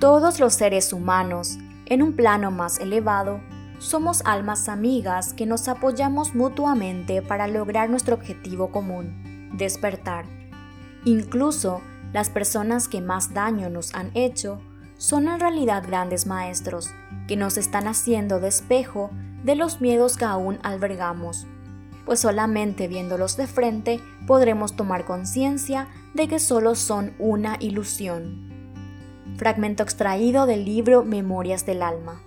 Todos los seres humanos, en un plano más elevado, somos almas amigas que nos apoyamos mutuamente para lograr nuestro objetivo común, despertar. Incluso las personas que más daño nos han hecho son en realidad grandes maestros que nos están haciendo despejo de los miedos que aún albergamos, pues solamente viéndolos de frente podremos tomar conciencia de que solo son una ilusión. Fragmento extraído del libro Memorias del Alma.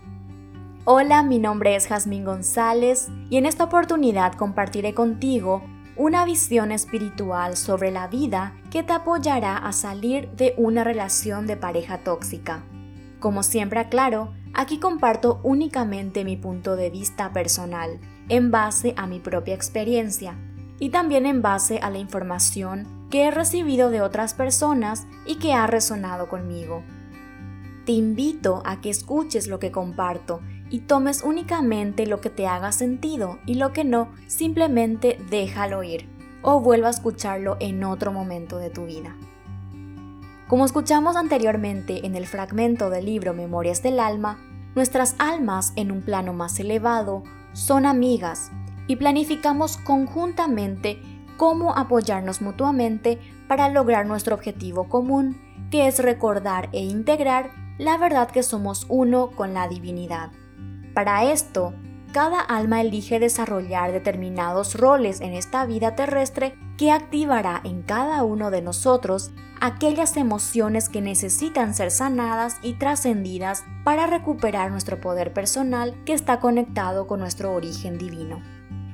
Hola, mi nombre es Jazmín González y en esta oportunidad compartiré contigo una visión espiritual sobre la vida que te apoyará a salir de una relación de pareja tóxica. Como siempre aclaro, aquí comparto únicamente mi punto de vista personal, en base a mi propia experiencia y también en base a la información que he recibido de otras personas y que ha resonado conmigo. Te invito a que escuches lo que comparto y tomes únicamente lo que te haga sentido y lo que no, simplemente déjalo ir o vuelva a escucharlo en otro momento de tu vida. Como escuchamos anteriormente en el fragmento del libro Memorias del Alma, nuestras almas en un plano más elevado son amigas y planificamos conjuntamente cómo apoyarnos mutuamente para lograr nuestro objetivo común, que es recordar e integrar la verdad que somos uno con la divinidad. Para esto, cada alma elige desarrollar determinados roles en esta vida terrestre que activará en cada uno de nosotros aquellas emociones que necesitan ser sanadas y trascendidas para recuperar nuestro poder personal que está conectado con nuestro origen divino.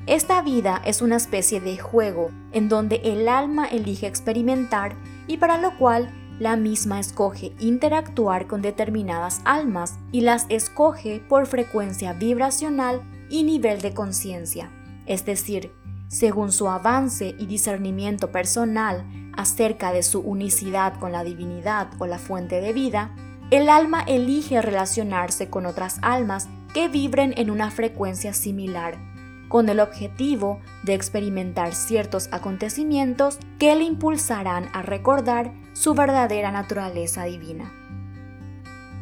Esta vida es una especie de juego en donde el alma elige experimentar y para lo cual la misma escoge interactuar con determinadas almas y las escoge por frecuencia vibracional y nivel de conciencia, es decir, según su avance y discernimiento personal acerca de su unicidad con la divinidad o la fuente de vida, el alma elige relacionarse con otras almas que vibren en una frecuencia similar, con el objetivo de experimentar ciertos acontecimientos que le impulsarán a recordar su verdadera naturaleza divina.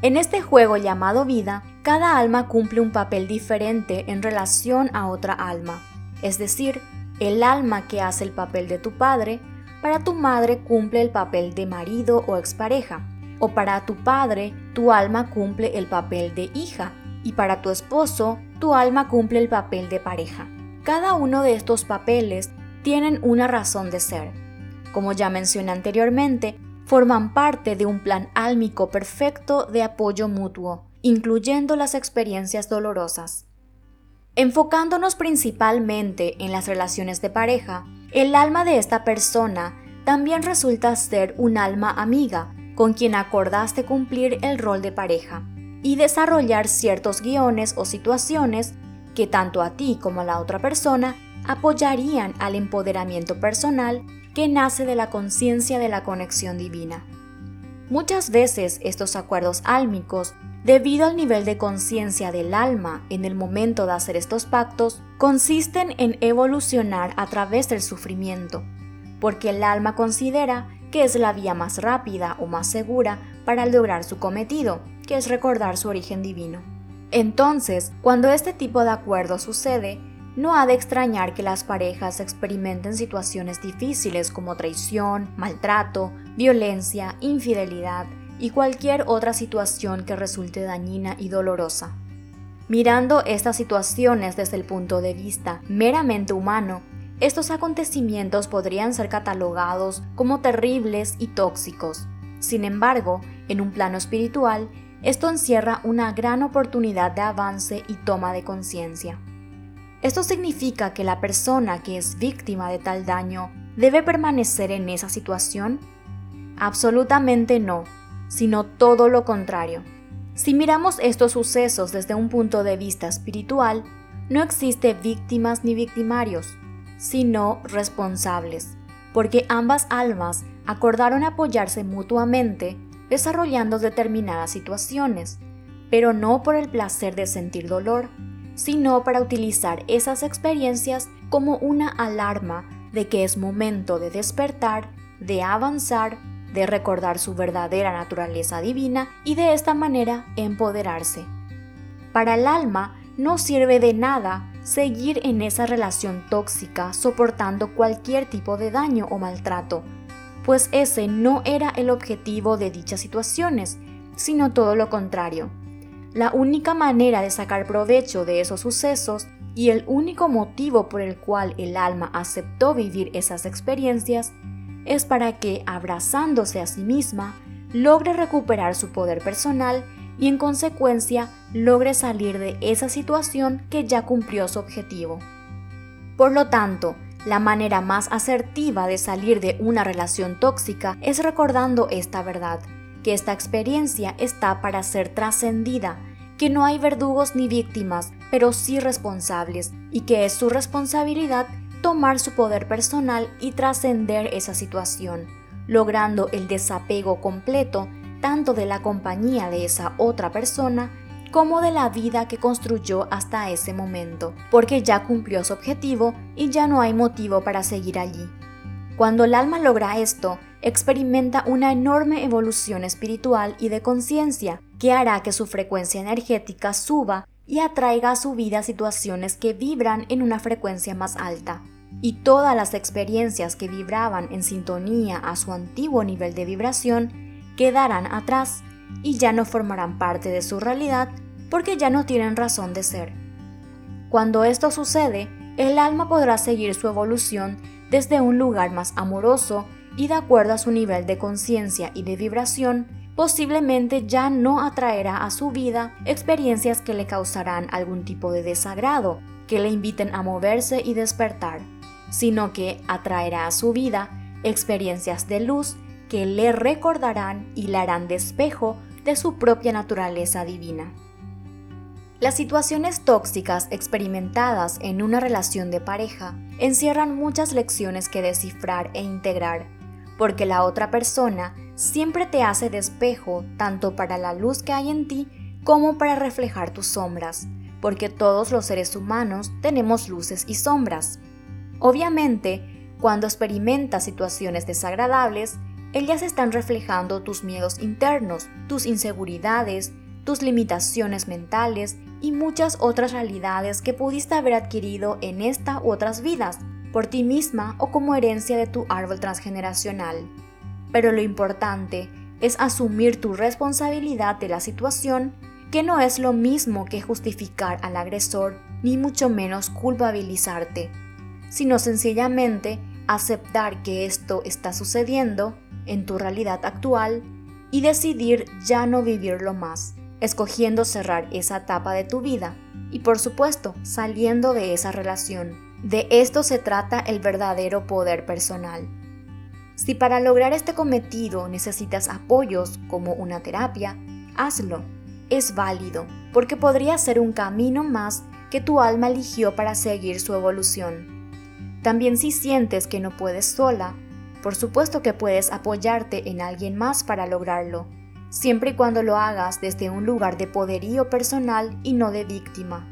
En este juego llamado vida, cada alma cumple un papel diferente en relación a otra alma, es decir, el alma que hace el papel de tu padre, para tu madre cumple el papel de marido o expareja, o para tu padre tu alma cumple el papel de hija, y para tu esposo tu alma cumple el papel de pareja. Cada uno de estos papeles tienen una razón de ser. Como ya mencioné anteriormente, forman parte de un plan álmico perfecto de apoyo mutuo, incluyendo las experiencias dolorosas. Enfocándonos principalmente en las relaciones de pareja, el alma de esta persona también resulta ser un alma amiga con quien acordaste cumplir el rol de pareja y desarrollar ciertos guiones o situaciones que tanto a ti como a la otra persona apoyarían al empoderamiento personal que nace de la conciencia de la conexión divina. Muchas veces estos acuerdos álmicos, debido al nivel de conciencia del alma en el momento de hacer estos pactos, consisten en evolucionar a través del sufrimiento, porque el alma considera que es la vía más rápida o más segura para lograr su cometido, que es recordar su origen divino. Entonces, cuando este tipo de acuerdo sucede, no ha de extrañar que las parejas experimenten situaciones difíciles como traición, maltrato, violencia, infidelidad y cualquier otra situación que resulte dañina y dolorosa. Mirando estas situaciones desde el punto de vista meramente humano, estos acontecimientos podrían ser catalogados como terribles y tóxicos. Sin embargo, en un plano espiritual, esto encierra una gran oportunidad de avance y toma de conciencia. ¿Esto significa que la persona que es víctima de tal daño debe permanecer en esa situación? Absolutamente no, sino todo lo contrario. Si miramos estos sucesos desde un punto de vista espiritual, no existe víctimas ni victimarios, sino responsables, porque ambas almas acordaron apoyarse mutuamente desarrollando determinadas situaciones, pero no por el placer de sentir dolor, sino para utilizar esas experiencias como una alarma de que es momento de despertar, de avanzar, de recordar su verdadera naturaleza divina y de esta manera empoderarse. Para el alma no sirve de nada seguir en esa relación tóxica soportando cualquier tipo de daño o maltrato, pues ese no era el objetivo de dichas situaciones, sino todo lo contrario. La única manera de sacar provecho de esos sucesos y el único motivo por el cual el alma aceptó vivir esas experiencias es para que, abrazándose a sí misma, logre recuperar su poder personal y en consecuencia logre salir de esa situación que ya cumplió su objetivo. Por lo tanto, la manera más asertiva de salir de una relación tóxica es recordando esta verdad, que esta experiencia está para ser trascendida, que no hay verdugos ni víctimas, pero sí responsables, y que es su responsabilidad tomar su poder personal y trascender esa situación, logrando el desapego completo tanto de la compañía de esa otra persona como de la vida que construyó hasta ese momento, porque ya cumplió su objetivo y ya no hay motivo para seguir allí. Cuando el alma logra esto, experimenta una enorme evolución espiritual y de conciencia que hará que su frecuencia energética suba y atraiga a su vida situaciones que vibran en una frecuencia más alta. Y todas las experiencias que vibraban en sintonía a su antiguo nivel de vibración quedarán atrás y ya no formarán parte de su realidad porque ya no tienen razón de ser. Cuando esto sucede, el alma podrá seguir su evolución desde un lugar más amoroso y de acuerdo a su nivel de conciencia y de vibración, posiblemente ya no atraerá a su vida experiencias que le causarán algún tipo de desagrado, que le inviten a moverse y despertar, sino que atraerá a su vida experiencias de luz que le recordarán y le harán despejo de su propia naturaleza divina. Las situaciones tóxicas experimentadas en una relación de pareja encierran muchas lecciones que descifrar e integrar, porque la otra persona siempre te hace despejo tanto para la luz que hay en ti como para reflejar tus sombras, porque todos los seres humanos tenemos luces y sombras. Obviamente, cuando experimentas situaciones desagradables, ellas están reflejando tus miedos internos, tus inseguridades, tus limitaciones mentales y muchas otras realidades que pudiste haber adquirido en esta u otras vidas, por ti misma o como herencia de tu árbol transgeneracional. Pero lo importante es asumir tu responsabilidad de la situación, que no es lo mismo que justificar al agresor, ni mucho menos culpabilizarte, sino sencillamente aceptar que esto está sucediendo en tu realidad actual y decidir ya no vivirlo más, escogiendo cerrar esa etapa de tu vida y por supuesto saliendo de esa relación. De esto se trata el verdadero poder personal. Si para lograr este cometido necesitas apoyos como una terapia, hazlo. Es válido, porque podría ser un camino más que tu alma eligió para seguir su evolución. También si sientes que no puedes sola, por supuesto que puedes apoyarte en alguien más para lograrlo, siempre y cuando lo hagas desde un lugar de poderío personal y no de víctima.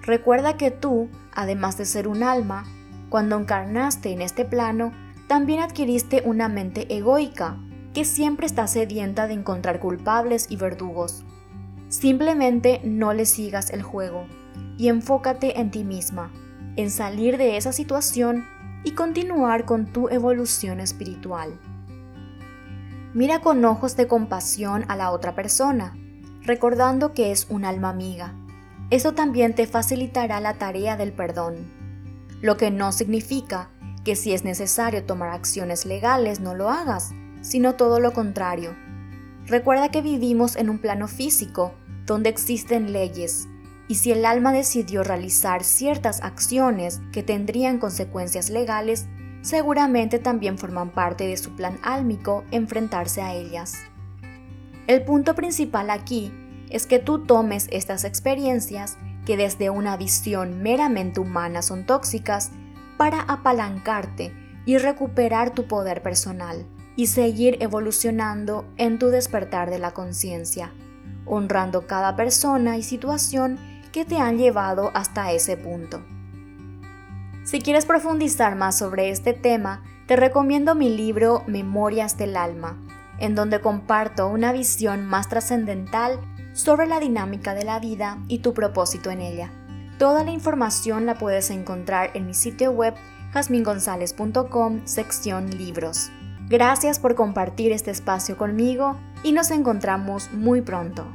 Recuerda que tú, además de ser un alma, cuando encarnaste en este plano, también adquiriste una mente egoica, que siempre está sedienta de encontrar culpables y verdugos. Simplemente no le sigas el juego y enfócate en ti misma, en salir de esa situación y continuar con tu evolución espiritual. Mira con ojos de compasión a la otra persona, recordando que es un alma amiga. Eso también te facilitará la tarea del perdón, lo que no significa que si es necesario tomar acciones legales no lo hagas, sino todo lo contrario. Recuerda que vivimos en un plano físico donde existen leyes y si el alma decidió realizar ciertas acciones que tendrían consecuencias legales, seguramente también forman parte de su plan álmico enfrentarse a ellas. El punto principal aquí es que tú tomes estas experiencias que desde una visión meramente humana son tóxicas para apalancarte y recuperar tu poder personal y seguir evolucionando en tu despertar de la conciencia, honrando cada persona y situación que te han llevado hasta ese punto. Si quieres profundizar más sobre este tema, te recomiendo mi libro Memorias del Alma, en donde comparto una visión más trascendental sobre la dinámica de la vida y tu propósito en ella. Toda la información la puedes encontrar en mi sitio web jasmingonzalez.com sección libros. Gracias por compartir este espacio conmigo y nos encontramos muy pronto.